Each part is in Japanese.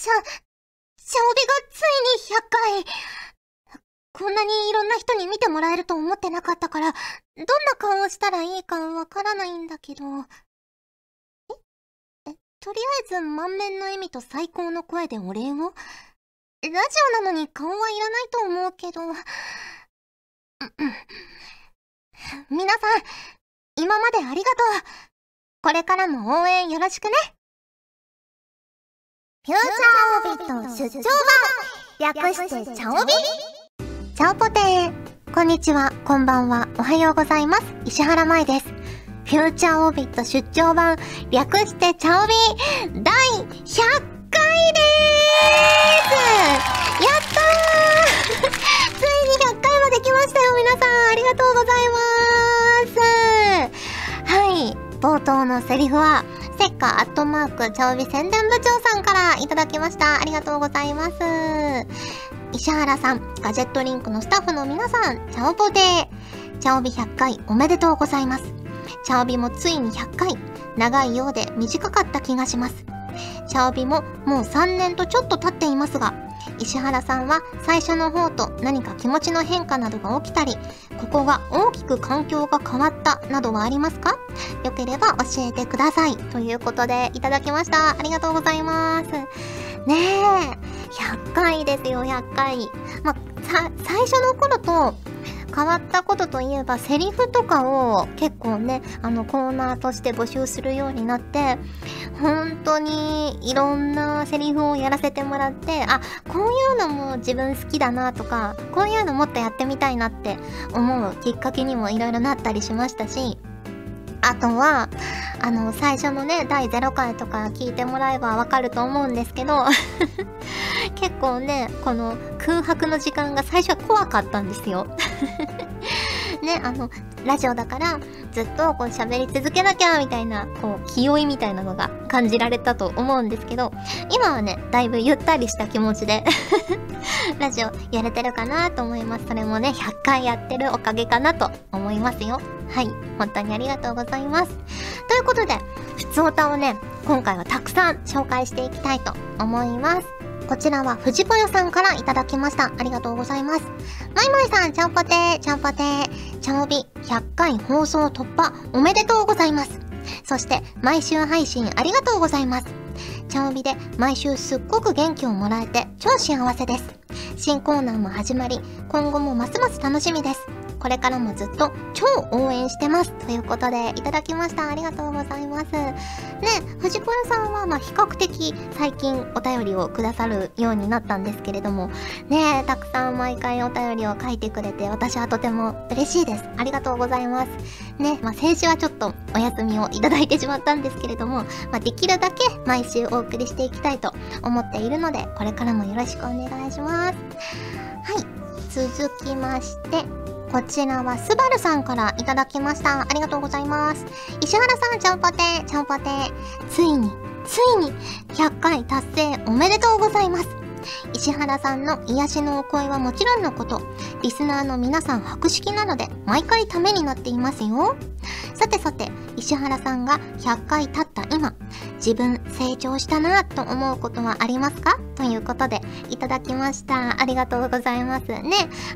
ちゃ、チャオビがついに100回。こんなにいろんな人に見てもらえると思ってなかったから、どんな顔をしたらいいかわからないんだけど。え？え、とりあえず満面の笑みと最高の声でお礼を？ラジオなのに顔はいらないと思うけど。皆さん、今までありがとう。これからも応援よろしくね。フューチャーオービット出張版。略してチャオビ。チャオポテーこんにちは、こんばんは、おはようございます。石原舞です。フューチャーオービット出張版。略してチャオビ。第100回でーす。やったー。ついに100回まで来ましたよ、皆さん。ありがとうございます。はい、冒頭のセリフは、セッカアットマーク、チャオビ宣伝部長さんからいただきました。ありがとうございます。石原さん、ガジェットリンクのスタッフの皆さん、チャオポでチャオビ100回おめでとうございます。チャオビもついに100回、長いようで短かった気がします。チャオビももう3年とちょっと経っていますが、石原さんは最初の方と何か気持ちの変化などが起きたり、ここが大きく環境が変わったなどはありますか？よければ教えてください。ということでいただきました。ありがとうございます。ねえ、100回ですよ、100回。まさ、最初の頃と変わったことといえばセリフとかを結構ねあのコーナーとして募集するようになって本当にいろんなセリフをやらせてもらってあこういうのも自分好きだなとかこういうのもっとやってみたいなって思うきっかけにもいろいろなったりしましたしあとは、あの、最初のね、第0回とか聞いてもらえばわかると思うんですけど 結構ね、この空白の時間が最初は怖かったんですよ。ね、あの、ラジオだからずっとこう喋り続けなきゃみたいな、こう、気負いみたいなのが感じられたと思うんですけど、今はね、だいぶゆったりした気持ちで ラジオやれてるかなと思います。それもね、100回やってるおかげかなと思いますよ。はい。本当にありがとうございます。ということで、ふつおたをね、今回はたくさん紹介していきたいと思います。こちらは藤ぽよさんからいただきました。ありがとうございます。まいまいさん、ちゃんぽてー、ちゃんぽてー、ちゃんおび100回放送突破おめでとうございます。そして、毎週配信ありがとうございます。ちゃんおびで毎週すっごく元気をもらえて超幸せです。新コーナーも始まり、今後もますます楽しみです。これからもずっと超応援してます。ということで、いただきました。ありがとうございます。ね、藤子屋さんは、ま、比較的最近お便りをくださるようになったんですけれども、ね、たくさん毎回お便りを書いてくれて、私はとても嬉しいです。ありがとうございます。ね、まあ、先週はちょっとお休みをいただいてしまったんですけれども、まあ、できるだけ毎週お送りしていきたいと思っているので、これからもよろしくお願いします。はい、続きまして、こちらはスバルさんからいただきました。ありがとうございます。石原さん、ちゃんぽて、ちゃんぽて。ついに、ついに、100回達成おめでとうございます。石原さんの癒しのお声はもちろんのこと、リスナーの皆さん博識なので、毎回ためになっていますよ。さてさて、石原さんが100回経った今、自分成長したなと思うことはありますか？ということで、いただきました。ありがとうございます。ね、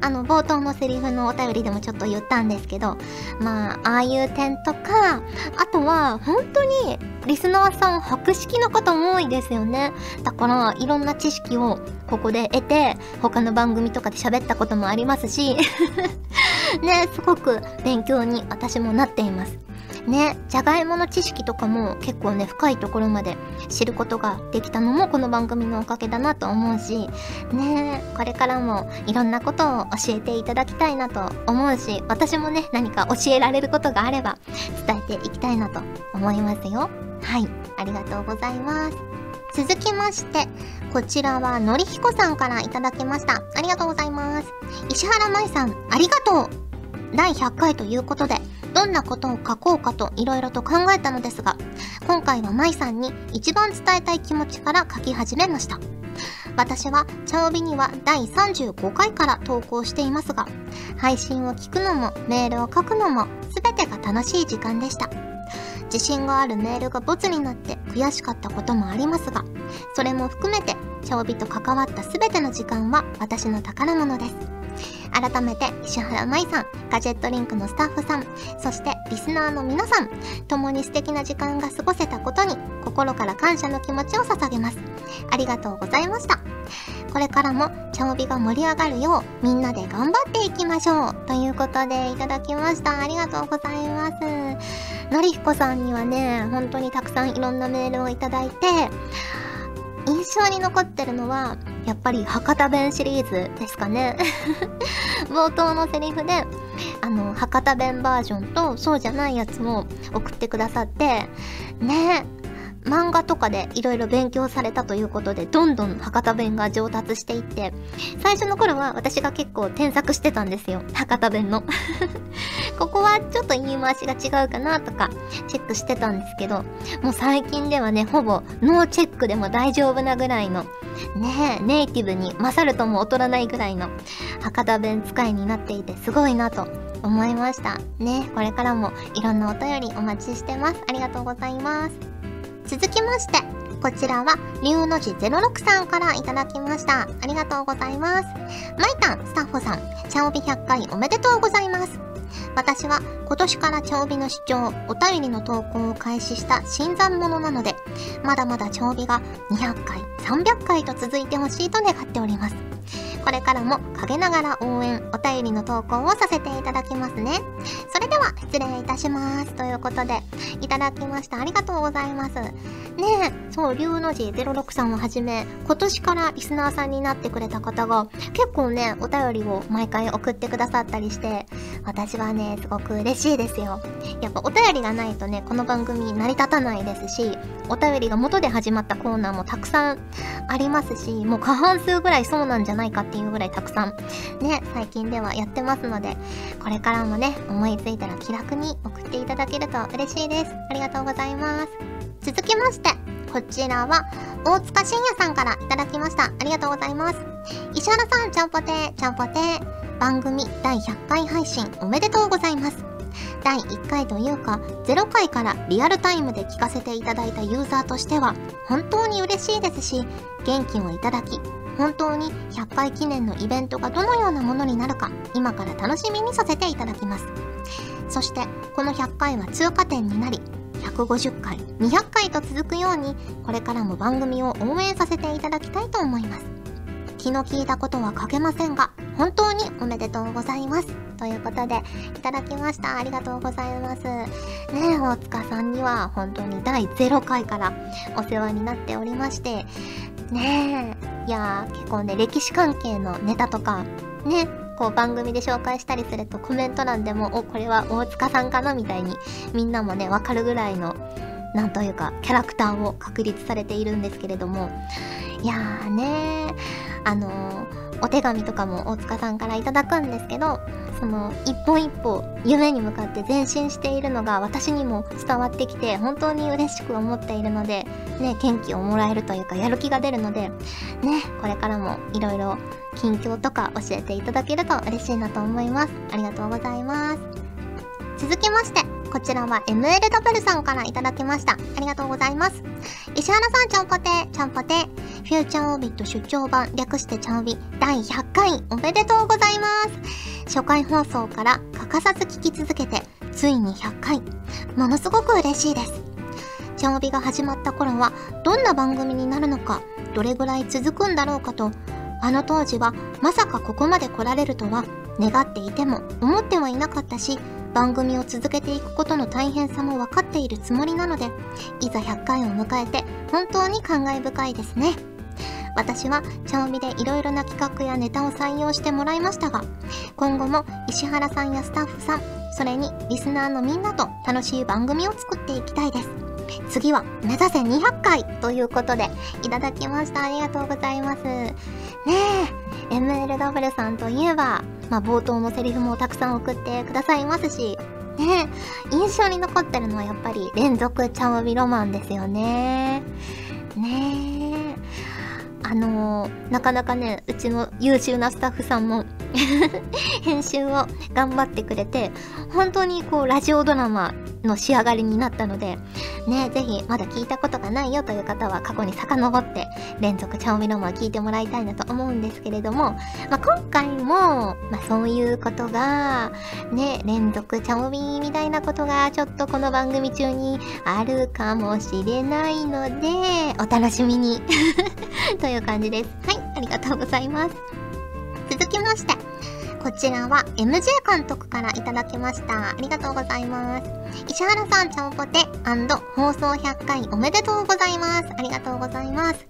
あの、冒頭のセリフのお便りでもちょっと言ったんですけど、まあ、ああいう点とか、あとは、本当に、リスナーさん博識な方も多いですよね。だから、いろんな知識をここで得て、他の番組とかで喋ったこともありますし、ね、すごく勉強に私もなっています。ね、じゃがいもの知識とかも結構ね、深いところまで知ることができたのもこの番組のおかげだなと思うし、ね、これからもいろんなことを教えていただきたいなと思うし、私もね、何か教えられることがあれば伝えていきたいなと思いますよ。はい、ありがとうございます。続きまして、こちらはのりひこさんからいただきました。ありがとうございます。石原舞さん、ありがとう第100回ということで、どんなことを書こうかと色々と考えたのですが、今回は舞さんに一番伝えたい気持ちから書き始めました。私は、チャオビには第35回から投稿していますが、配信を聞くのもメールを書くのも全てが楽しい時間でした。自信があるメールがボツになって悔しかったこともありますが、それも含めてチャオビと関わった全ての時間は私の宝物です。改めて石原舞さん、ガジェットリンクのスタッフさん、そしてリスナーの皆さん、共に素敵な時間が過ごせたことに心から感謝の気持ちを捧げます。ありがとうございました。これからもチャオビが盛り上がるようみんなで頑張っていきましょうということでいただきました。ありがとうございます。のりひこさんにはね、本当にたくさんいろんなメールをいただいて、印象に残ってるのは、やっぱり博多弁シリーズですかね。冒頭のセリフで、あの、博多弁バージョンとそうじゃないやつを送ってくださって、ね漫画とかでいろいろ勉強されたということで、どんどん博多弁が上達していって、最初の頃は私が結構添削してたんですよ。博多弁の。ここはちょっと言い回しが違うかなとか、チェックしてたんですけど、もう最近ではね、ほぼノーチェックでも大丈夫なぐらいの、ねえネイティブに勝るとも劣らないぐらいの博多弁使いになっていてすごいなと思いました。ね、これからもいろんなお便りお待ちしてます。ありがとうございます。続きまして、こちらは、龍の字06さんからいただきました。ありがとうございます。マイタン、スタッフさん、チャオビ100回おめでとうございます。私は今年からチャオビの視聴、お便りの投稿を開始した新参者なので、まだまだチャオビが200回、300回と続いてほしいと願っております。これからも陰ながら応援、お便りの投稿をさせていただきますね。それでは失礼いたします。ということで、いただきました。ありがとうございます。ねえ、そう、龍の字06さんをはじめ、今年からリスナーさんになってくれた方が、結構ね、お便りを毎回送ってくださったりして、私はね、すごく嬉しいですよ。やっぱお便りがないとね、この番組成り立たないですし、お便りが元で始まったコーナーもたくさんありますし、もう過半数ぐらいそうなんじゃないかっていうぐらいたくさんね、最近ではやってますので、これからもね、思いついたら気楽に送っていただけると嬉しいです。ありがとうございます。続きまして、こちらは、大塚信也さんからいただきました。ありがとうございます。石原さん、ちゃんぽてー、ちゃんぽてー。番組第100回配信おめでとうございます。第1回というか、0回からリアルタイムで聞かせていただいたユーザーとしては、本当に嬉しいですし、元気をいただき、本当に100回記念のイベントがどのようなものになるか、今から楽しみにさせていただきます。そして、この100回は通過点になり、150回、200回と続くように、これからも番組を応援させていただきたいと思います。気の利いたことは書けませんが、本当におめでとうございます。ということで、いただきました。ありがとうございます。ねえ、大塚さんには本当に第0回からお世話になっておりまして、ねえ、いやー、結構ね、歴史関係のネタとか、ね、こう番組で紹介したりするとコメント欄でも、お、これは大塚さんかなみたいにみんなもね、わかるぐらいの、なんというか、キャラクターを確立されているんですけれども、いやーねあのー、お手紙とかも大塚さんからいただくんですけど、その一歩一歩夢に向かって前進しているのが私にも伝わってきて本当に嬉しく思っているのでね元気をもらえるというかやる気が出るのでねこれからもいろいろ近況とか教えていただけると嬉しいなと思います。ありがとうございます。続きましてこちらは MLW さんからいただきました。ありがとうございます。石原さん、ちゃんぽて、ちゃんぽて、フューチャーオービット出張版、略してちゃんび、第100回、おめでとうございます。初回放送から欠かさず聞き続けて、ついに100回。ものすごく嬉しいです。チャオビが始まった頃は、どんな番組になるのか、どれぐらい続くんだろうかと、あの当時はまさかここまで来られるとは願っていても思ってはいなかったし、番組を続けていくことの大変さも分かっているつもりなので、いざ100回を迎えて本当に感慨深いですね。私はチャオミでいろいろな企画やネタを採用してもらいましたが、今後も石原さんやスタッフさん、それにリスナーのみんなと楽しい番組を作っていきたいです。次は目指せ200回ということでいただきました。ありがとうございます。ねえ、MLW さんといえば、まあ、冒頭のセリフもたくさん送ってくださいますし、ねえ、印象に残ってるのはやっぱり連続チャオビロマンですよね。ねえ。あのー、なかなかね、うちの優秀なスタッフさんも編集を頑張ってくれて、本当にこう、ラジオドラマの仕上がりになったので、ね、ぜひまだ聞いたことがないよという方は過去に遡って連続チャオミロマを聞いてもらいたいなと思うんですけれども、まあ、今回も、まあ、そういうことが、ね、連続チャオミみたいなことがちょっとこの番組中にあるかもしれないので、お楽しみに という感じです。はい、ありがとうございます。続きまして、こちらは MJ 監督からいただきました。ありがとうございます。石原さん、ちゃんぽて放送100回おめでとうございます。ありがとうございます。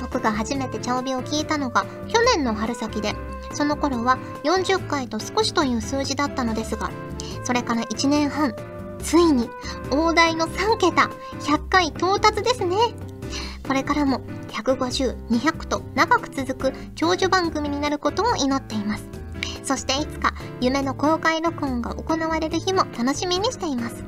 僕が初めてチャオビを聞いたのが去年の春先で、その頃は40回と少しという数字だったのですが、それから1年半、ついに大台の3桁、100回到達ですね。これからも150、200と長く続く長寿番組になることを祈っています。そしていつか夢の公開録音が行われる日も楽しみにしています。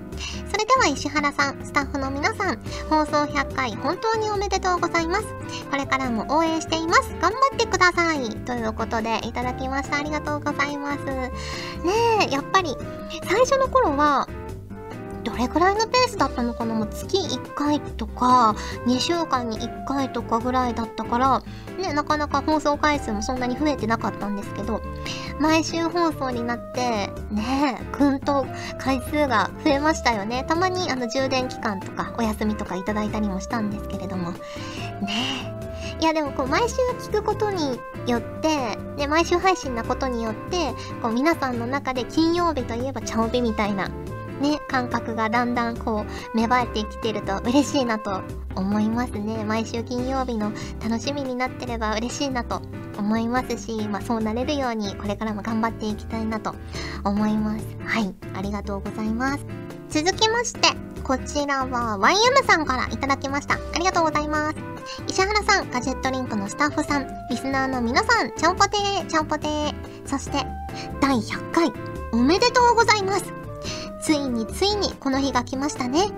それでは石原さん、スタッフの皆さん、放送100回本当におめでとうございます。これからも応援しています。頑張ってください。ということでいただきました。ありがとうございます。ねえ、やっぱり最初の頃はどれくらいのペースだったのかな？もう月1回とか、2週間に1回とかぐらいだったから、ね、なかなか放送回数もそんなに増えてなかったんですけど、毎週放送になって、ね、ぐんと回数が増えましたよね。たまにあの充電期間とかお休みとかいただいたりもしたんですけれども。ねえいやでもこう毎週聞くことによって、で、毎週配信なことによって、こう皆さんの中で金曜日といえばチャオビみたいなね、感覚がだんだんこう、芽生えてきてると嬉しいなと思いますね。毎週金曜日の楽しみになってれば嬉しいなと思いますし、まあそうなれるようにこれからも頑張っていきたいなと思います。はい、ありがとうございます。続きまして、こちらは YM さんからいただきました。ありがとうございます。石原さん、ガジェットリンクのスタッフさん、リスナーの皆さん、ちゃんぽてー、ちゃんぽてー。そして、第100回、おめでとうございます。ついについにこの日が来ましたね。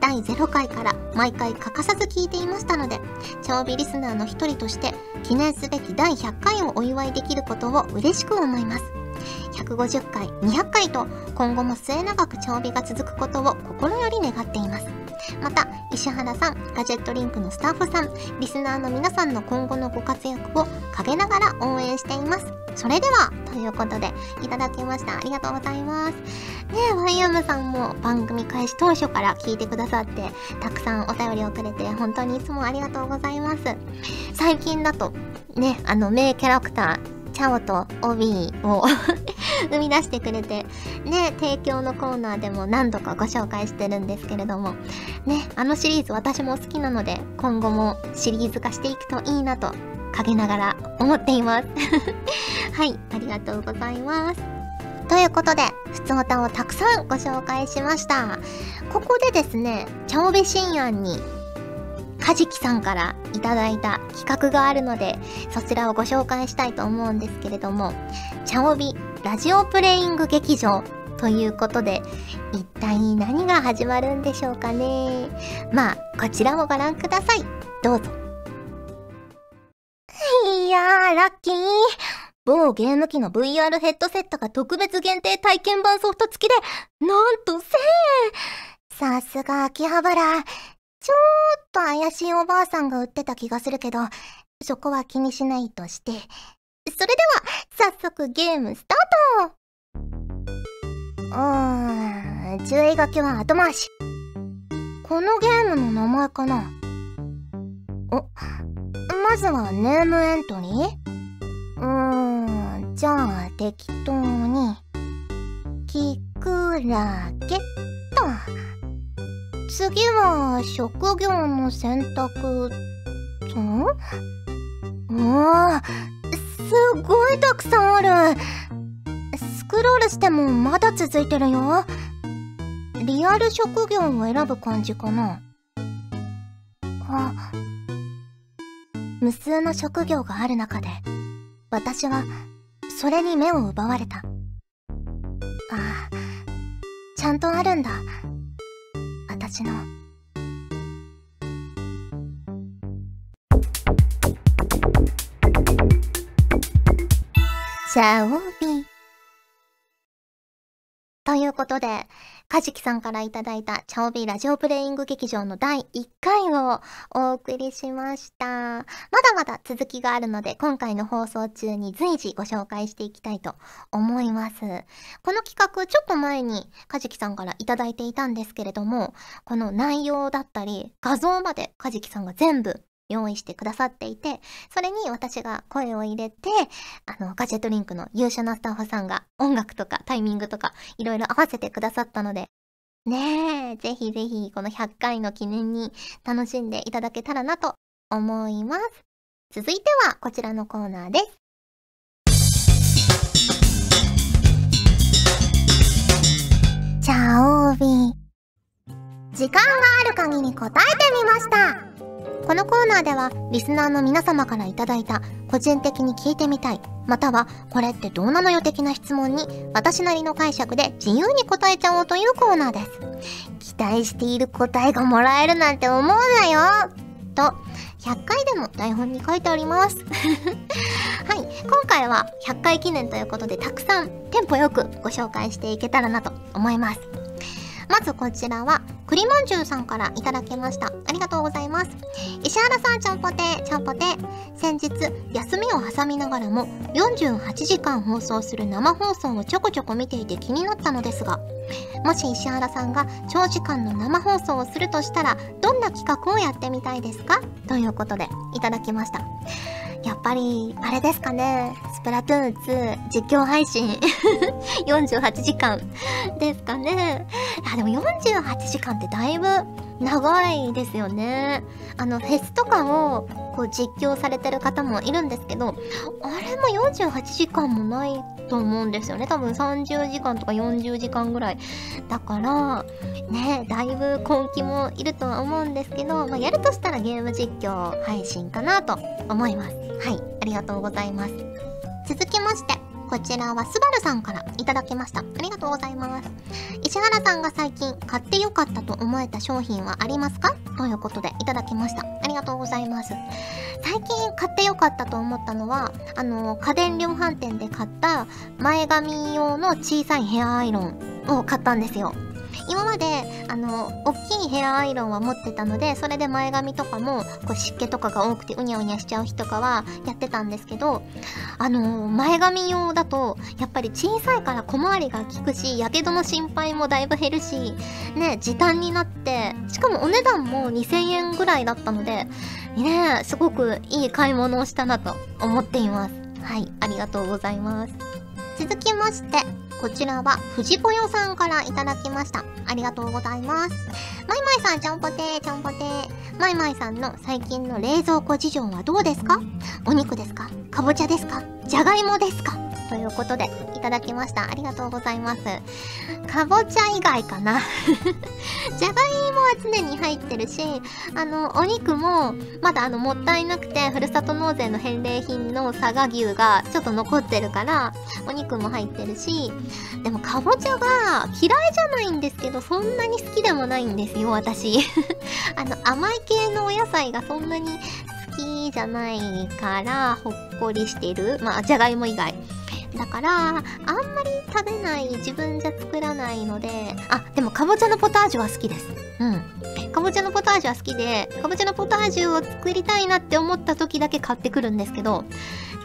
第0回から毎回欠かさず聞いていましたので、超美リスナーの一人として記念すべき第100回をお祝いできることを嬉しく思います。150回、200回と今後も末永く超美が続くことを心より願っています。また、石原さん、ガジェットリンクのスタッフさん、リスナーの皆さんの今後のご活躍を陰ながら応援しています。それでは、ということで、いただきました。ありがとうございます。ねえ、ワイヤムさんも番組開始当初から聞いてくださって、たくさんお便りをくれて、本当にいつもありがとうございます。最近だと、ね、あの、名キャラクター、チャオとオビーを 生み出してくれて、ね、提供のコーナーでも何度かご紹介してるんですけれども、ね、あのシリーズ私も好きなので、今後もシリーズ化していくといいなと、陰ながら思っています。はい、ありがとうございます。ということで、ふつおたをたくさんご紹介しました。ここでですね、チャオベ深夜にかじきさんからいただいた企画があるので、そちらをご紹介したいと思うんですけれども、チャオビラジオプレイング劇場ということで、一体何が始まるんでしょうかね。まあ、こちらもご覧ください。どうぞ。いやー、ラッキー。某ゲーム機の VR ヘッドセットが特別限定体験版ソフト付きで、なんと1000円さすが秋葉原。ちょーっと怪しいおばあさんが売ってた気がするけど、そこは気にしないとして。それでは、早速ゲームスタートうーん、注意書きは後回し。このゲームの名前かな？お、まずはネームエントリー？うーん、じゃあ適当に、キクラゲっと。次は職業の選択。ん？うわすごいたくさんある。スクロールしてもまだ続いてるよ。リアル職業を選ぶ感じかな。あ。無数の職業がある中で私はそれに目を奪われた。ああ。ちゃんとあるんだ。ちの。シャオビ。ということで、かじきさんからいただいたチャオビーラジオプレイング劇場の第1回をお送りしました。まだまだ続きがあるので、今回の放送中に随時ご紹介していきたいと思います。この企画、ちょっと前にかじきさんからいただいていたんですけれども、この内容だったり、画像までかじきさんが全部用意してくださっていて、それに私が声を入れて、あの、ガジェットリンクの優秀なスタッフさんが音楽とかタイミングとかいろいろ合わせてくださったので、ねえ、ぜひぜひこの100回の記念に楽しんでいただけたらなと思います。続いてはこちらのコーナーです。チャオービー。時間がある限り答えてみました。このコーナーではリスナーの皆様からいただいた個人的に聞いてみたいまたはこれってどうなのよ的な質問に私なりの解釈で自由に答えちゃおうというコーナーです。期待している答えがもらえるなんて思うなよと100回でも台本に書いてあります。はい今回は100回記念ということでたくさんテンポよくご紹介していけたらなと思います。まずこちらは栗まんじゅうさんからいただきました。ありがとうございます。石原さん、ちゃんぽて、ちゃんぽて。先日、休みを挟みながらも、48時間放送する生放送をちょこちょこ見ていて気になったのですが、もし石原さんが長時間の生放送をするとしたら、どんな企画をやってみたいですか？ということで、いただきました。やっぱり、あれですかね。スプラトゥーン2実況配信 48時間ですかね。あ、でも48時間ってだいぶ長いですよね。あの、フェスとかをこう実況されてる方もいるんですけど、あれも48時間もないと思うんですよね。多分30時間とか40時間ぐらい。だから、ね、だいぶ根気もいるとは思うんですけど、まあ、やるとしたらゲーム実況配信かなと思います。はい、ありがとうございます。続きまして、こちらはスバルさんからいただきました。ありがとうございます。石原さんが最近買ってよかったと思えた商品はありますか？ということでいただきました。ありがとうございます。最近買ってよかったと思ったのは、あの、家電量販店で買った前髪用の小さいヘアアイロンを買ったんですよ。今まで、あの、大きいヘアアイロンは持ってたので、それで前髪とかも、こう湿気とかが多くてうにゃうにゃしちゃう日とかはやってたんですけど、あの、前髪用だと、やっぱり小さいから小回りが効くし、やけどの心配もだいぶ減るし、ね、時短になって、しかもお値段も2000円ぐらいだったので、ね、すごくいい買い物をしたなと思っています。はい、ありがとうございます。続きまして、こちらは、藤子よさんからいただきました。ありがとうございます。まいまいさん、ちゃんぽてー、ちゃんぽてー。まいまいさんの最近の冷蔵庫事情はどうですか？お肉ですか？かぼちゃですか？じゃがいもですか？ということで、いただきました。ありがとうございます。かぼちゃ以外かなじゃがいもは常に入ってるし、あの、お肉も、まだあの、もったいなくて、ふるさと納税の返礼品の佐賀牛がちょっと残ってるから、お肉も入ってるし、でもかぼちゃが嫌いじゃないんですけど、そんなに好きでもないんですよ、私。あの、甘い系のお野菜がそんなに好きじゃないから、ほっこりしてる。まあ、じゃがいも以外。だから、あんまり食べない、自分じゃ作らないので、あ、でもかぼちゃのポタージュは好きです。うん。かぼちゃのポタージュは好きで、かぼちゃのポタージュを作りたいなって思った時だけ買ってくるんですけど、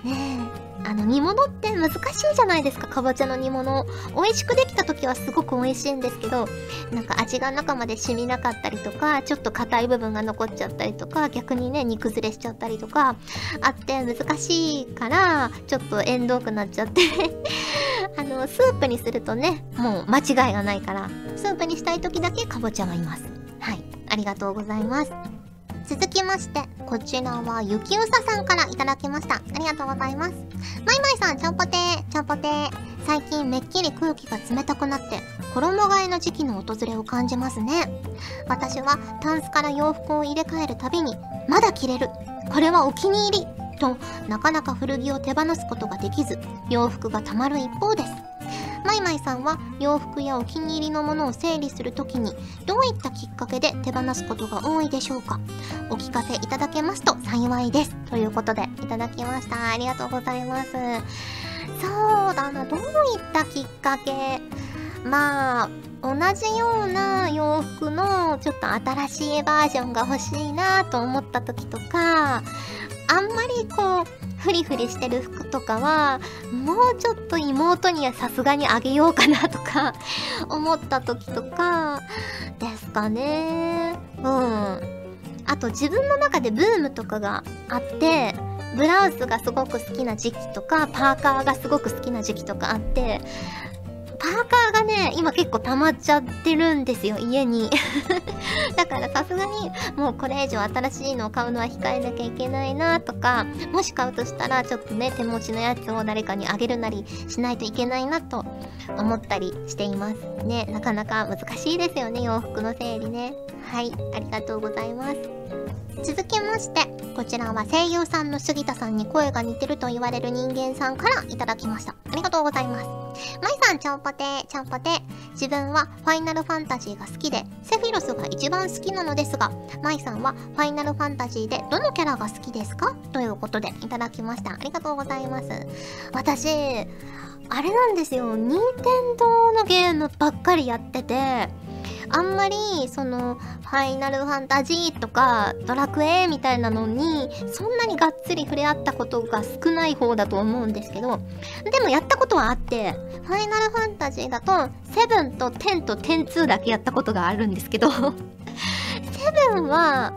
ねえ、あの煮物って難しいじゃないですか、かぼちゃの煮物。美味しくできた時はすごく美味しいんですけど、なんか味が中まで染みなかったりとか、ちょっと硬い部分が残っちゃったりとか、逆にね、煮崩れしちゃったりとか、あって難しいから、ちょっと縁遠くなっちゃって あの、スープにするとね、もう間違いがないから、スープにしたい時だけかぼちゃはいます。はい。ありがとうございます。続きまして、こちらはゆきうささんからいただきました。ありがとうございます。まいまいさん、ちゃんぽてー、ちゃんぽてー。最近めっきり空気が冷たくなって、衣替えの時期の訪れを感じますね。私はタンスから洋服を入れ替えるたびに、まだ着れる。これはお気に入り。と、なかなか古着を手放すことができず、洋服がたまる一方です。マイマイさんは洋服やお気に入りのものを整理するときにどういったきっかけで手放すことが多いでしょうか？お聞かせいただけますと幸いです。ということでいただきました。ありがとうございます。そうだなどういったきっかけ？まあ同じような洋服のちょっと新しいバージョンが欲しいなと思った時とかあんまりこうフリフリしてる服とかはもうちょっと妹にはさすがにあげようかなとか 思った時とかですかね。うん。あと自分の中でブームとかがあってブラウスがすごく好きな時期とかパーカーがすごく好きな時期とかあってパーカーがね、今結構溜まっちゃってるんですよ、家に。だからさすがに、もうこれ以上新しいのを買うのは控えなきゃいけないなとか、もし買うとしたら、ちょっとね、手持ちのやつを誰かにあげるなりしないといけないなと思ったりしています。ね、なかなか難しいですよね、洋服の整理ね。はい、ありがとうございます。続きまして、こちらは声優さんの杉田さんに声が似てると言われる人間さんからいただきました。ありがとうございます。マイさん、ちゃんぽてー、ちゃんぽてー。自分はファイナルファンタジーが好きで、セフィロスが一番好きなのですが、マイさんはファイナルファンタジーでどのキャラが好きですか？ということでいただきました。ありがとうございます。私、あれなんですよ。任天堂のゲームばっかりやってて、あんまりそのファイナルファンタジーとかドラクエみたいなのにそんなにがっつり触れ合ったことが少ない方だと思うんですけどでもやったことはあってファイナルファンタジーだと7と10と102だけやったことがあるんですけど 7は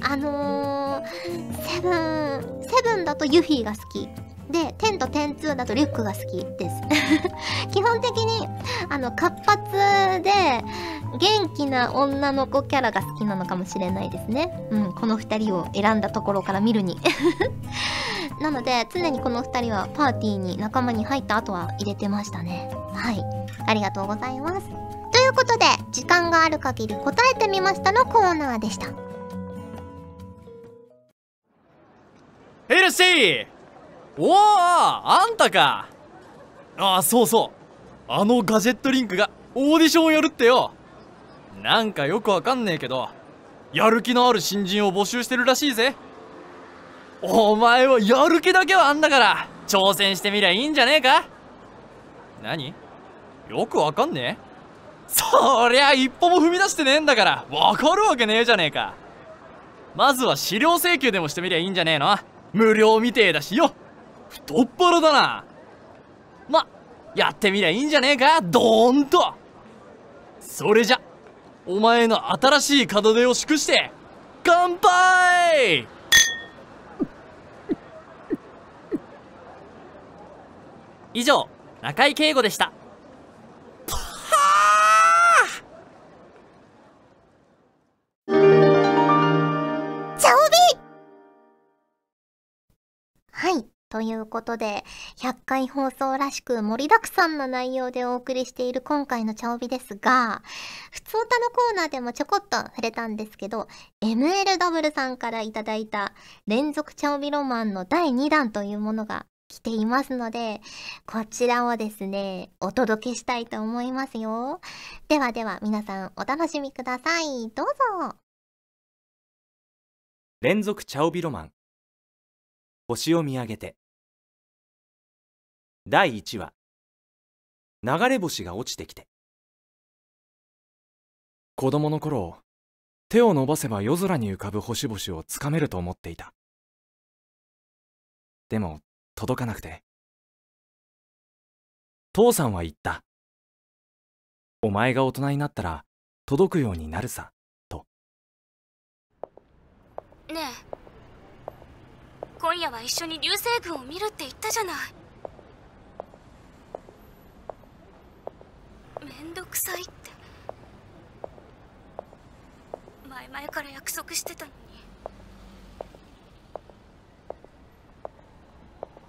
あのー、7、7だとユフィが好き。で、10と102だとリュックが好きです。基本的に、あの、活発で、元気な女の子キャラが好きなのかもしれないですね。うん、この2人を選んだところから見るに。なので、常にこの2人はパーティーに仲間に入った後は入れてましたね。はい。ありがとうございます。ということで、時間がある限り答えてみましたのコーナーでした。ヘルシーおおあんたか。ああそうそう。あのガジェットリンクがオーディションをやるってよ。なんかよくわかんねえけどやる気のある新人を募集してるらしいぜ。お前はやる気だけはあんだから挑戦してみりゃいいんじゃねえか。何？よくわかんねえ？そりゃ一歩も踏み出してねえんだからわかるわけねえじゃねえか。まずは資料請求でもしてみりゃいいんじゃねえの。無料みてえだしよ。太っ腹だな。まやってみりゃいいんじゃねえか。ドーンと。それじゃお前の新しい門出を祝して乾杯。以上中井圭吾でした。はいということで、100回放送らしく盛りだくさんな内容でお送りしている今回のチャオビですが、普通歌のコーナーでもちょこっと触れたんですけど、MLW さんからいただいた連続チャオビロマンの第2弾というものが来ていますので、こちらをですね、お届けしたいと思いますよ。ではでは皆さんお楽しみください。どうぞ。連続チャオビロマン星を見上げて第1話。流れ星が落ちてきて。子供の頃手を伸ばせば夜空に浮かぶ星々をつかめると思っていた。でも届かなくて。父さんは言った。お前が大人になったら届くようになるさと。ねえ。今夜は一緒に流星群を見るって言ったじゃないめんどくさいって。前々から約束してたのに。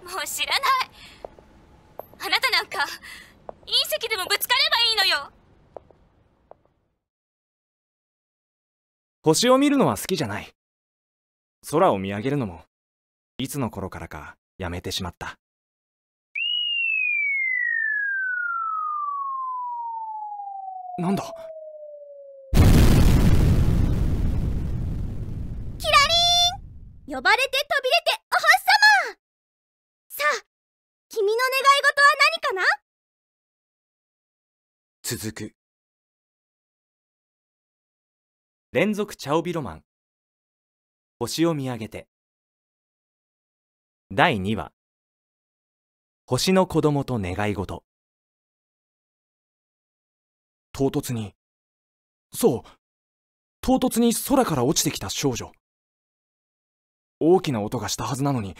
もう知らない。あなたなんか隕石でもぶつかればいいのよ。星を見るのは好きじゃない。空を見上げるのもいつの頃からかやめてしまった。なんだ？キラリン！呼ばれて飛び出てお星様！さあ君のな？続く。連続チャオビロマン。星を見上げて。第2話。星の子供と願い事唐突に。そう。唐突に空から落ちてきた少女。大きな音がしたはずなのに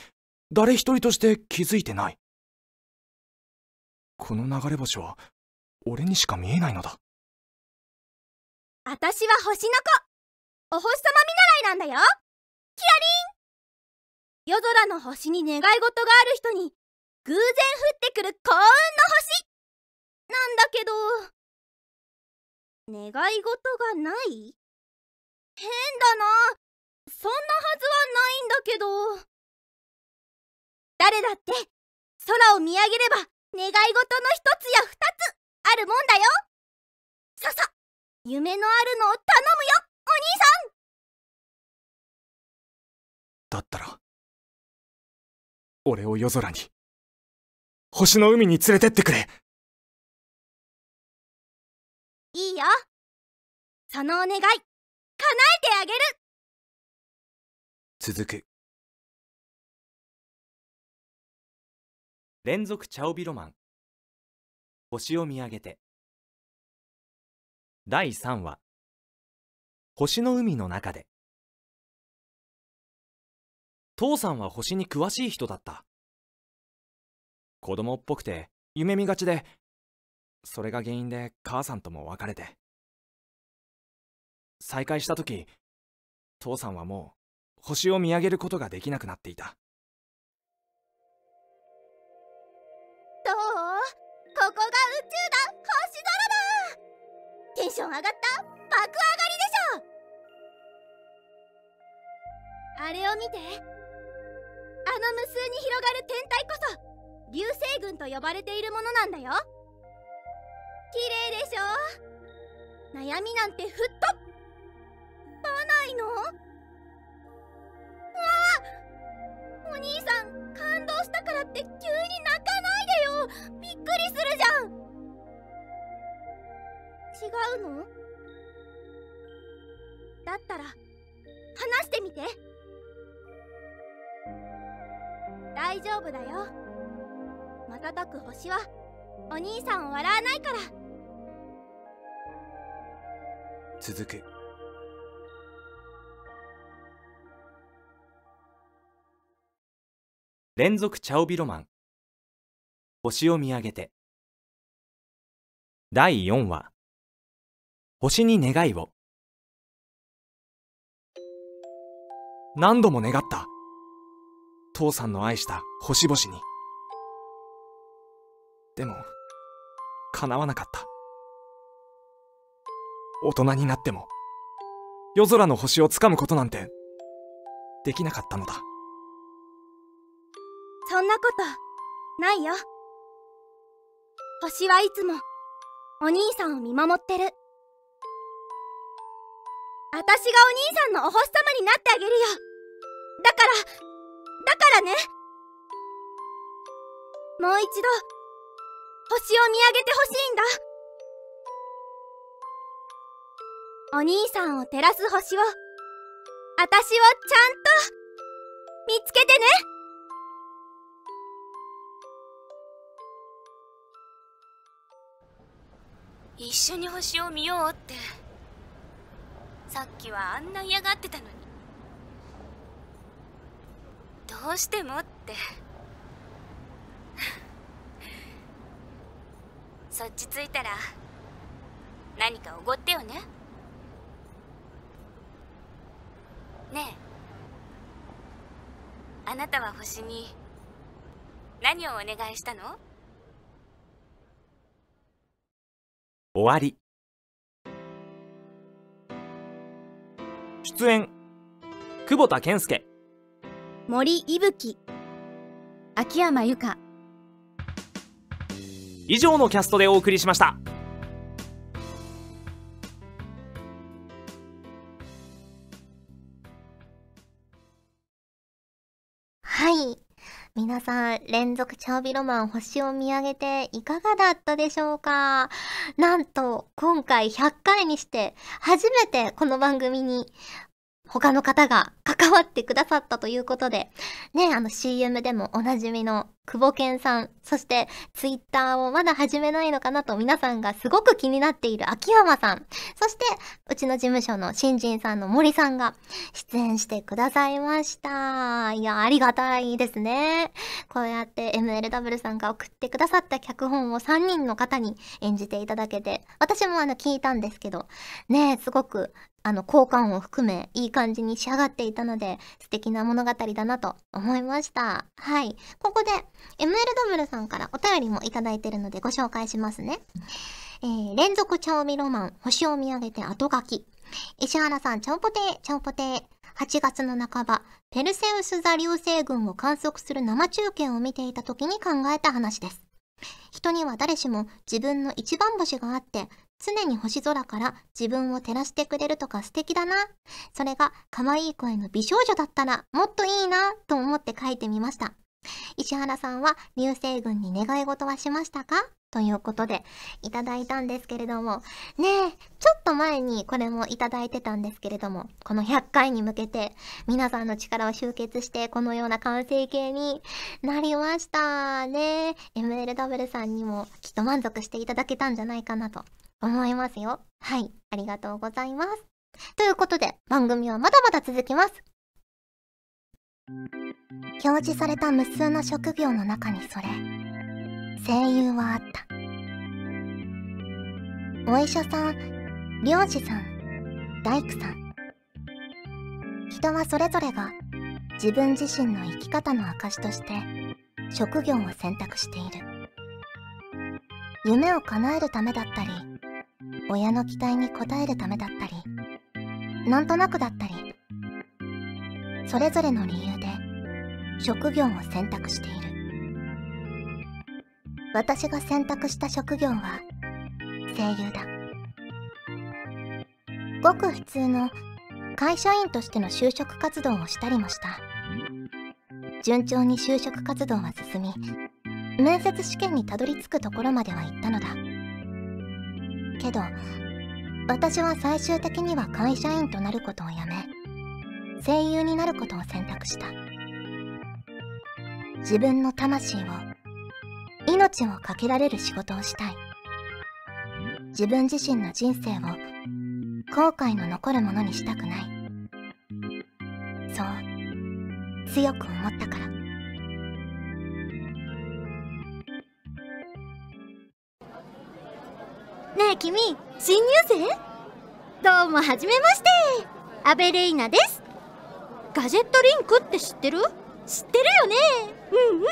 誰一人として気づいてない。この流れ星は俺にしか見えないのだ。あたしは星の子。お星様見習いなんだよ。キラリン。夜空の星に願い事がある人に偶然降ってくる幸運の星。なんだけど。願い事がない？変だな。そんなはずはないんだけど。誰だって空を見上げれば願い事の一つや二つあるもんだよ。ささ夢のあるのを頼むよお兄さん。だったら俺を夜空に星の海に連れてってくれいいよ。そのお願い。叶えてあげる。続く。連続チャオビロマン。星を見上げて。第3話。星の海の中で。父さんは星に詳しい人だった。子供っぽくて夢見がちでそれが原因で母さんとも別れて。再会した時父さんはもう星を見上げることができなくなっていた。どう？ここが宇宙だ。星空だ。テンション上がった？爆上がりでしょ。あれを見て。あの無数に広がる天体こそ流星群と呼ばれているものなんだよ。綺麗でしょ？悩みなんてふっと。ばないの？わ！あお兄さん感動したからって急に泣かないでよ！びっくりするじゃん！違うの？だったら話してみて。大丈夫だよ。瞬く星はお兄さんを笑わないから。続く。連続チャオビロマン。星を見上げて。第4話。星に願いを。何度も願った。父さんの愛した星々に。でも叶わなかった。大人になっても夜空の星をつかむことなんてできなかったのだ。そんなことないよ。星はいつもお兄さんを見守ってる。私がお兄さんのお星様になってあげるよ。だからだからね。もう一度星を見上げてほしいんだ。お兄さんを照らす星を。私をちゃんと見つけてね。一緒に星を見ようって。さっきはあんな嫌がってたのに。どうしてもって。そっち着いたら何かおごってよね。ねえ。あなたは星に何をお願いしたの？終わり。出演久保田健介。森伊吹秋山由香以上のキャストでお送りしましたはい。皆さん、連続チャオビロマン星を見上げていかがだったでしょうか？なんと、今回100回にして、初めてこの番組に他の方が関わってくださったということで、ね、あの CM でもおなじみの久保健さん、そしてツイッターをまだ始めないのかなと皆さんがすごく気になっている秋山さん、そしてうちの事務所の新人さんの森さんが出演してくださいました。いや、ありがたいですね。こうやって MLW さんが送ってくださった脚本を3人の方に演じていただけて、私もあの聞いたんですけど、ねすごくあの、効果音を含め、いい感じに仕上がっていたので、素敵な物語だなと思いました。はい。ここで、MLW さんからお便りもいただいてるのでご紹介しますね。えー、連続チャオミロマン、星を見上げて後書き。石原さん、チャオポテー、チャオポテー。8月の半ば、ペルセウス座流星群を観測する生中継を見ていた時に考えた話です。人には誰しも自分の一番星があって、常に星空から自分を照らしてくれるとか素敵だな。それが可愛い声の美少女だったらもっといいなと思って書いてみました。石原さんは流星群に願い事はしましたか？ということでいただいたんですけれども。ねえ、ちょっと前にこれもいただいてたんですけれども、この100回に向けて皆さんの力を集結してこのような完成形になりましたね。MLW さんにもきっと満足していただけたんじゃないかなと思いますよ。はい。ありがとうございます。ということで、番組はまだまだ続きます。表示された無数の職業の中にそれ、声優はあった。お医者さん、漁師さん、大工さん。人はそれぞれが自分自身の生き方の証として職業を選択している。夢を叶えるためだったり、親の期待に応えるためだったり、なんとなくだったり、それぞれの理由で職業を選択している。私が選択した職業は声優だ。ごく普通の会社員としての就職活動をしたりもした。順調に就職活動は進み、面接試験にたどり着くところまでは行ったのだ。けど、私は最終的には会社員となることをやめ、声優になることを選択した。自分の魂を、命をかけられる仕事をしたい。自分自身の人生を後悔の残るものにしたくない。そう、強く思ったから。ねえ君新入生？どうもはじめまして。アベレイナです。ガジェットリンクって知ってる？知ってるよね。うんうん。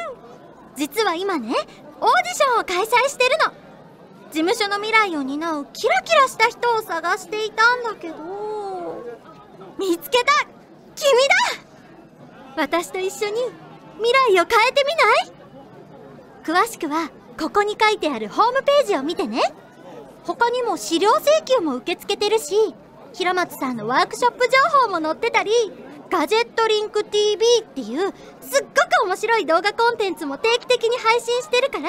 実は今ねオーディションを開催してるの。事務所の未来を担うキラキラした人を探していたんだけど。見つけた。君だ。私と一緒に未来を変えてみない？詳しくはここに書いてあるホームページを見てね。他にも資料請求も受け付けてるし平松さんのワークショップ情報も載ってたりガジェットリンク TV っていうすっごく面白い動画コンテンツも定期的に配信してるから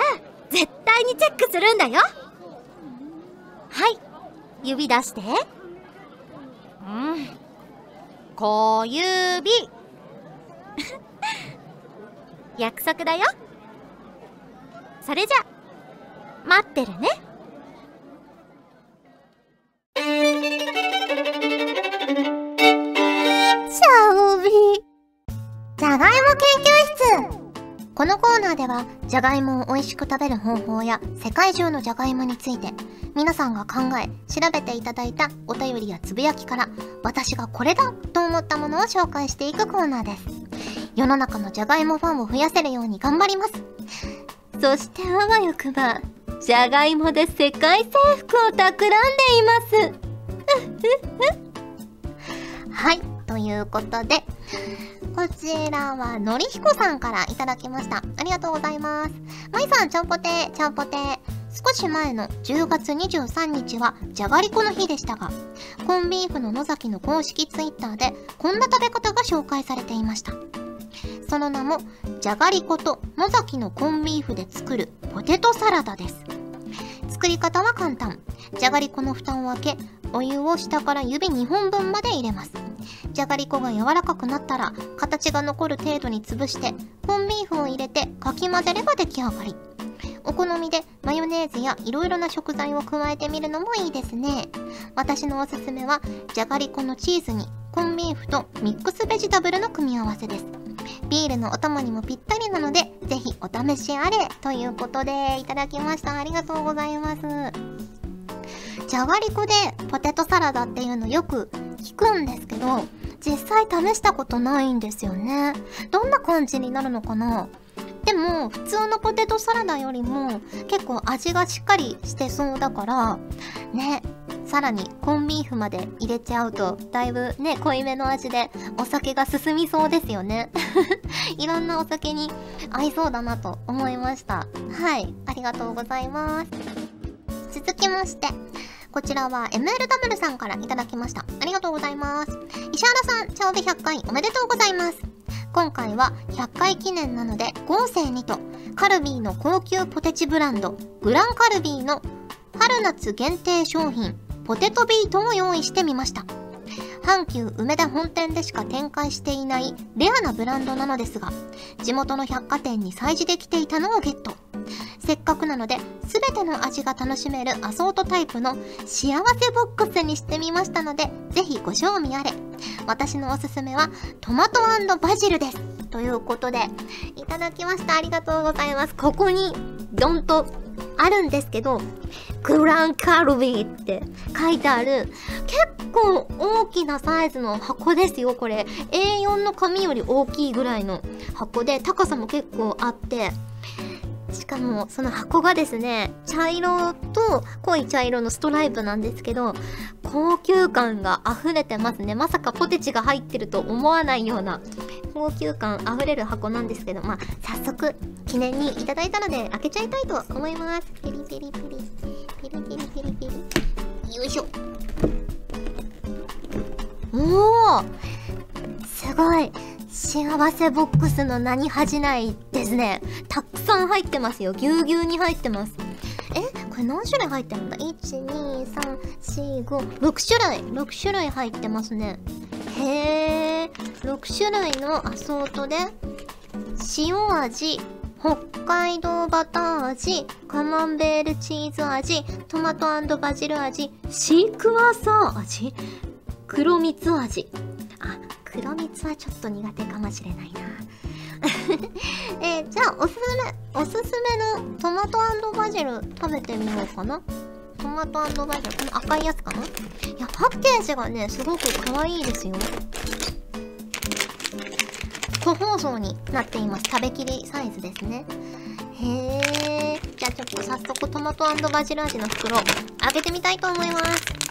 絶対にチェックするんだよ。はい。指出して。うん。小指。約束だよ。それじゃ。待ってるね。じゃがいも研究室このコーナーでは、じゃがいもを美味しく食べる方法や世界中のじゃがいもについて、皆さんが考え、調べていただいたお便りやつぶやきから、私がこれだと思ったものを紹介していくコーナーです。世の中のじゃがいもファンを増やせるように頑張ります。そしてあわよくば、じゃがいもで世界征服を企んでいます。はい、ということで、こちらはのりひこさんからいただきました。ありがとうございます。まいさん、ちゃんぽて、ちゃんぽて。少し前の10月23日はじゃがりこの日でしたが、コンビーフの野崎の公式ツイッターでこんな食べ方が紹介されていました。その名もじゃがりこと野崎のコンビーフで作るポテトサラダです作り方は簡単。じゃがりこの蓋を開けお湯を下から指2本分まで入れます。じゃがりこが柔らかくなったら形が残る程度に潰してコンビーフを入れてかき混ぜれば出来上がり。お好みでマヨネーズやいろいろな食材を加えてみるのもいいですね。私のおすすめはじゃがりこのチーズにコンビーフとミックスベジタブルの組み合わせです。ビールのお供にもぴったりなのでぜひお試しあれということでいただきました。ありがとうございます。じゃがりこでポテトサラダっていうのよく聞くんですけど実際試したことないんですよね。どんな感じになるのかな？でも普通のポテトサラダよりも結構味がしっかりしてそうだからねさらにコンビーフまで入れちゃうとだいぶね濃いめの味でお酒が進みそうですよね。いろんなお酒に合いそうだなと思いました。はいありがとうございます。続きましてこちらは MLW さんからいただきました。ありがとうございます。石原さんチャオベ100回おめでとうございます。今回は100回記念なので豪勢にとカルビーの高級ポテチブランドグランカルビーの春夏限定商品ポテトビートを用意してみました。阪急梅田本店でしか展開していないレアなブランドなのですが地元の百貨店に催事できていたのをゲット。せっかくなので全ての味が楽しめるアソートタイプの幸せボックスにしてみましたのでぜひご賞味あれ。私のおすすめはトマトバジルです。ということでいただきました。ありがとうございます。ここにドンとあるんですけどグランカルビーって書いてある結構大きなサイズの箱ですよこれ。A4 の紙より大きいぐらいの箱で高さも結構あってしかもその箱がですね茶色と濃い茶色のストライプなんですけど高級感が溢れてますね。まさかポテチが入ってると思わないような高級感あふれる箱なんですけどまあ早速記念にいただいたので開けちゃいたいと思います。ピリピリピリ。ピリピリピリピリ。よいしょ。おおすごい。幸せボックスの名に恥じないですね。たくさん入ってますよ。ぎゅうぎゅうに入ってます。えこれ何種類入ってるんだ ?12345 種類。6種類入ってますね。へえ6種類のアソートで塩味北海道バター味カマンベールチーズ味トマトバジル味シークワーサー味黒蜜味。あ黒蜜はちょっと苦手かもしれないな。えー、じゃあおすすめおすすめのトマトバジル食べてみようかな。トマトバジルこの赤いやつかな？いやパッケージがねすごく可愛いですよ。個包装になっています。食べきりサイズですね。へえじゃあちょっと早速トマトバジル味の袋開けてみたいと思います。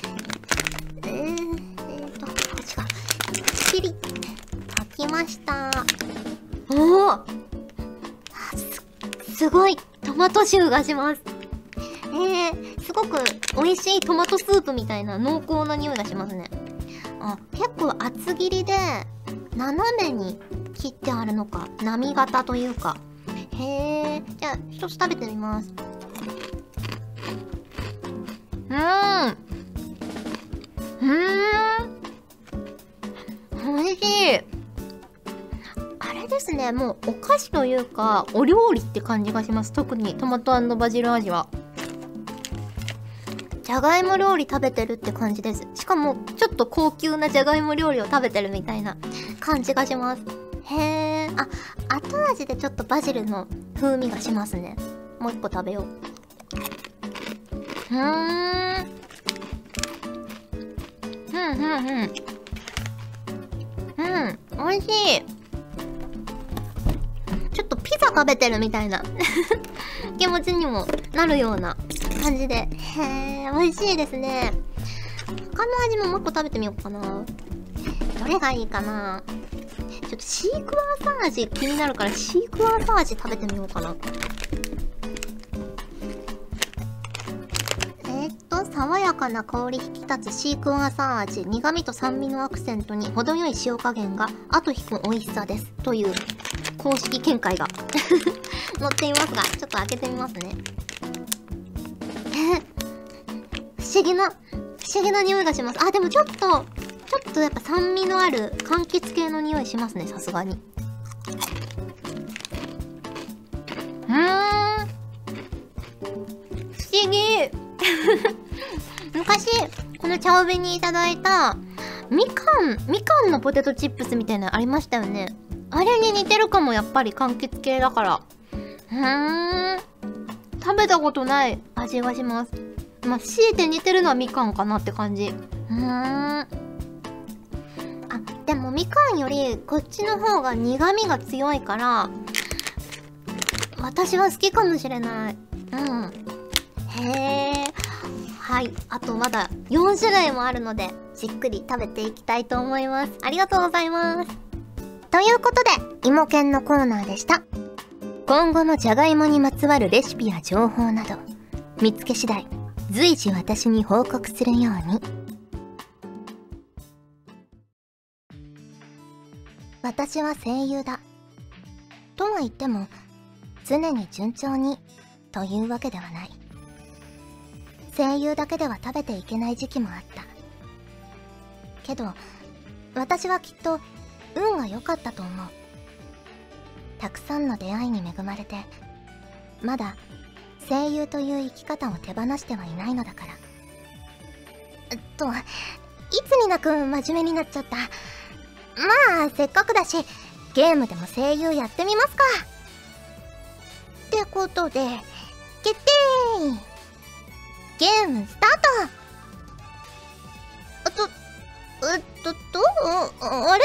ました。おおすすごい。トマト臭がします。えー、すごく美味しいトマトスープみたいな濃厚な匂いがしますね。あ結構厚切りで斜めに切ってあるのか波型というか。へえじゃあ一つ食べてみます。うーん。うーん。美味しい。あれですねもうお菓子というかお料理って感じがします。特にトマトバジル味は。じゃがいも料理食べてるって感じです。しかもちょっと高級なじゃがいも料理を食べてるみたいな感じがします。へえあ後味でちょっとバジルの風味がしますね。もう一個食べよう。うん。うんうんうん。うん美味しい。ちょっとピザ食べてるみたいな。気持ちにもなるような感じで。へえ美味しいですね。他の味ももう一個食べてみようかな。どれがいいかな。ちょっとシークワーサー味気になるからシークワーサー味食べてみようかな。え、っと爽やかな香り引き立つシークワーサー味。苦味と酸味のアクセントに程よい塩加減が後引く美味しさです。という公式見解が 載っていますが、ちょっと開けてみますね。え 不思議な、不思議な匂いがします。あ、でもちょっと、ちょっとやっぱ酸味のある柑橘系の匂いしますね、さすがに。うーん。不思議。昔、この茶帯にいただいた、みかん、みかんのポテトチップスみたいなのありましたよね。あれに似てるかも、やっぱり柑橘系だから。うーん。食べたことない味がします。まあ、強いて似てるのはみかんかなって感じ。うーん。あ、でもみかんよりこっちの方が苦味が強いから、私は好きかもしれない。うん。へえ。はい。あとまだ4種類もあるので、じっくり食べていきたいと思います。ありがとうございます。ということで、芋犬のコーナーでした。今後もじゃがいもにまつわるレシピや情報など、見つけ次第、随時私に報告するように。私は声優だ。とは言っても、常に順調に、というわけではない。声優だけでは食べていけない時期もあった。けど、私はきっと、運が良かったと思う。たくさんの出会いに恵まれて、まだ声優という生き方を手放してはいないのだから。えっと、いつになく真面目になっちゃった。まあ、せっかくだし、ゲームでも声優やってみますか。ってことで、決定ゲームスタートあと、えっと、どう？あれ？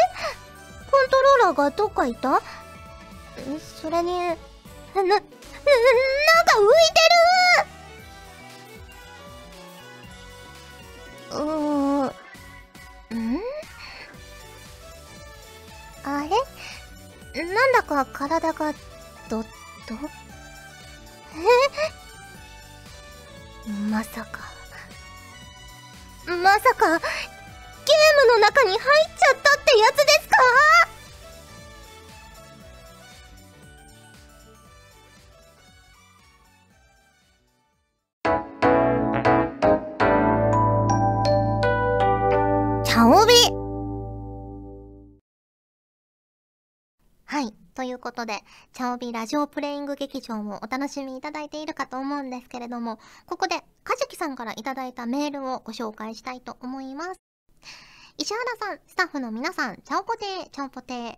ラがどっかいた？それに、な、な、んか浮いてる。うーん、あれ？なんだか体が、どっとえ？まさか。まさか、ゲームの中に入っちゃったってやつですか？い。ということで、茶帯ラジオプレイング劇場をお楽しみいただいているかと思うんですけれども、ここで、かじきさんからいただいたメールをご紹介したいと思います。石原さん、スタッフの皆さん、チャオポテー、チャオポテー。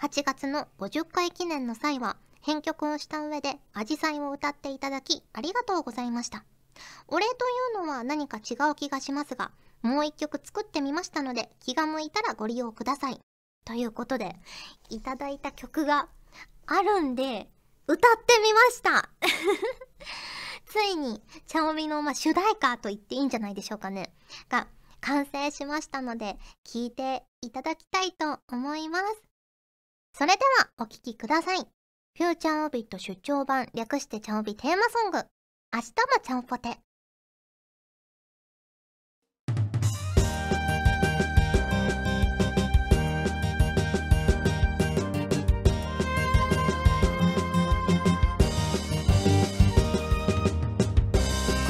8月の50回記念の際は、編曲をした上で、アジサイを歌っていただき、ありがとうございました。お礼というのは何か違う気がしますが、もう一曲作ってみましたので、気が向いたらご利用ください。ということで、いただいた曲があるんで、歌ってみました ついに、チャオミの、まあ、主題歌と言っていいんじゃないでしょうかね。が、完成しましたので、聴いていただきたいと思います。それでは、お聴きください。フューチャーオビット出張版、略してチャオビテーマソング。明日もチャオポテ。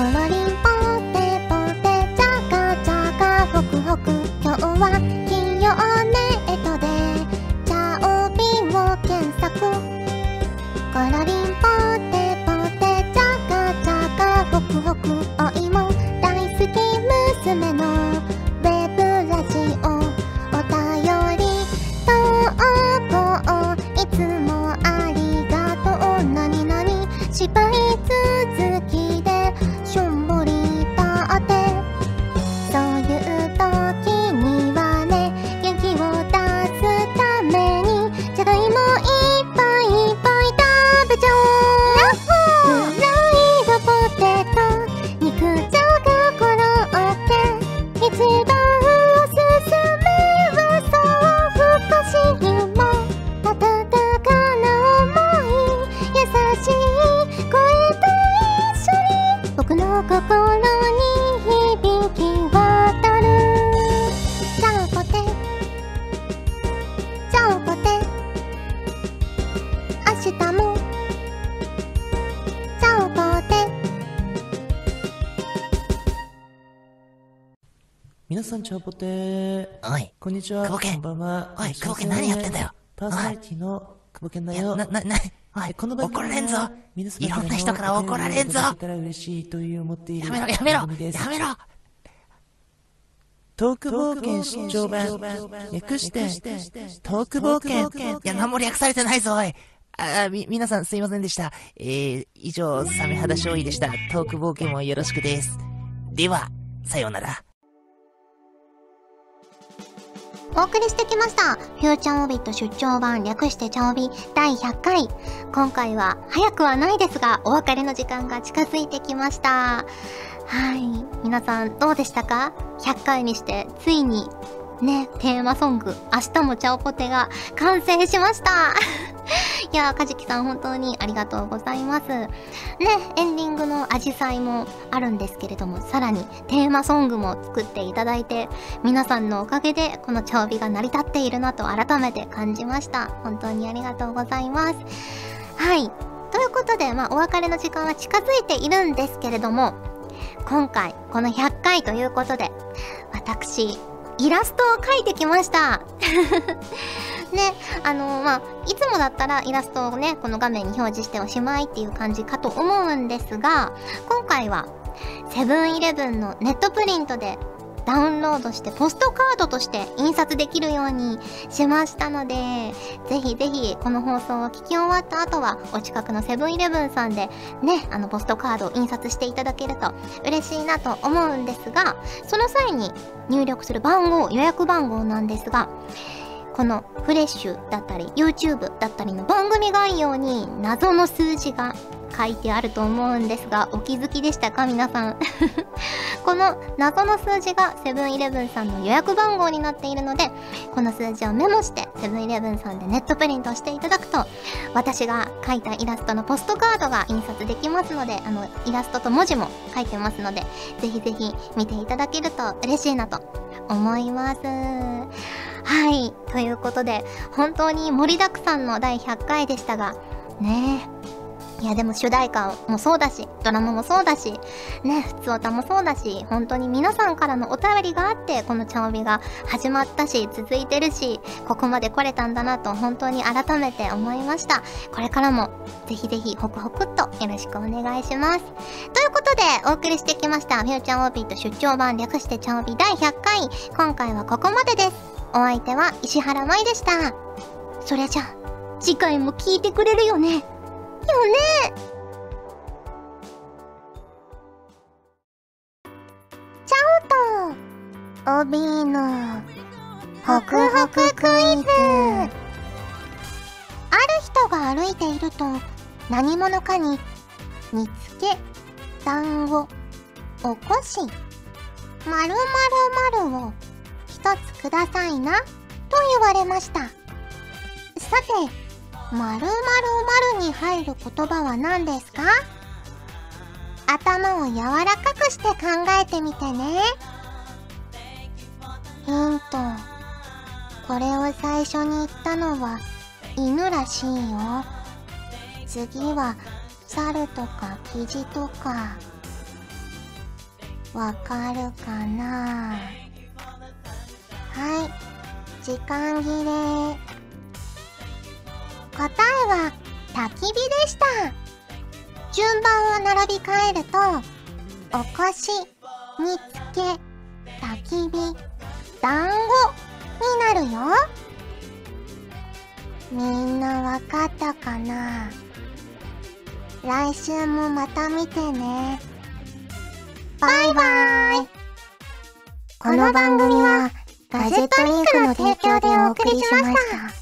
コロリンポテポテチャカチャカホクホク今日は金曜ポテー。おい、こんにちは。久保健こんばんは。おい久保健何やってんだよパーソナリティの久保健だよ。な、な、な、おい、この番組は怒られんぞいろんな人から怒られんぞやめろ、やめろやめろトーク冒険出張版。略して、トーク冒険。いや、何も略されてないぞ、おい。あ、み、皆さんすいませんでした。えー、以上、サメ肌勝利でした。トーク冒険もよろしくです。では、さようなら。お送りしてきました。フューチャーオビット出張版略してチャオビ第100回。今回は早くはないですが、お別れの時間が近づいてきました。はい。皆さんどうでしたか ?100 回にして、ついに、ね、テーマソング、明日もチャオポテが完成しました。いやー、かじきさん本当にありがとうございます。ね、エンディングのアジサイもあるんですけれども、さらにテーマソングも作っていただいて、皆さんのおかげでこのチャオビが成り立っているなと改めて感じました。本当にありがとうございます。はい。ということで、まあ、お別れの時間は近づいているんですけれども、今回、この100回ということで、私、イラストを描いてきました。ね、あのまあ、いつもだったらイラストをね、この画面に表示しておしまいっていう感じかと思うんですが、今回は、セブンイレブンのネットプリントでダウンロードしてポストカードとして印刷できるようにしましたので、ぜひぜひこの放送を聞き終わった後はお近くのセブンイレブンさんでね、あのポストカードを印刷していただけると嬉しいなと思うんですが、その際に入力する番号、予約番号なんですが、このフレッシュだったり YouTube だったりの番組概要に謎の数字が書いてあると思うんですがお気づきでしたか？皆さん。この謎の数字がセブンイレブンさんの予約番号になっているのでこの数字をメモしてセブンイレブンさんでネットプリントしていただくと私が書いたイラストのポストカードが印刷できますのであのイラストと文字も書いてますのでぜひぜひ見ていただけると嬉しいなと思います。はい。ということで本当に盛りだくさんの第100回でしたがね。えいやでも主題歌もそうだし、ドラマもそうだし、ね、普通歌もそうだし、本当に皆さんからのお便りがあって、このチャオビが始まったし、続いてるし、ここまで来れたんだなと本当に改めて思いました。これからも、ぜひぜひ、ホクホクっとよろしくお願いします。ということで、お送りしてきました、フューチャオビーと出張版略してチャオビ第100回。今回はここまでです。お相手は石原舞でした。それじゃ、次回も聞いてくれるよね。よねちゃおとおびーのホクホククイズ。ある人が歩いていると何者かに煮つけ団子おこしまるまるまるを一つくださいなと言われました。さてまるまるまるに入る言葉は何ですか？頭を柔らかくして考えてみてね。ヒント。これを最初に言ったのは犬らしいよ。次は猿とかキジとか。わかるかな？はい。時間切れ。答えは焚き火でした。順番を並び替えるとおこし煮つけ焚き火団子になるよ。みんなわかったかな？来週もまた見てね。バイバイ。この番組はガジェットリンクの提供でお送りしました。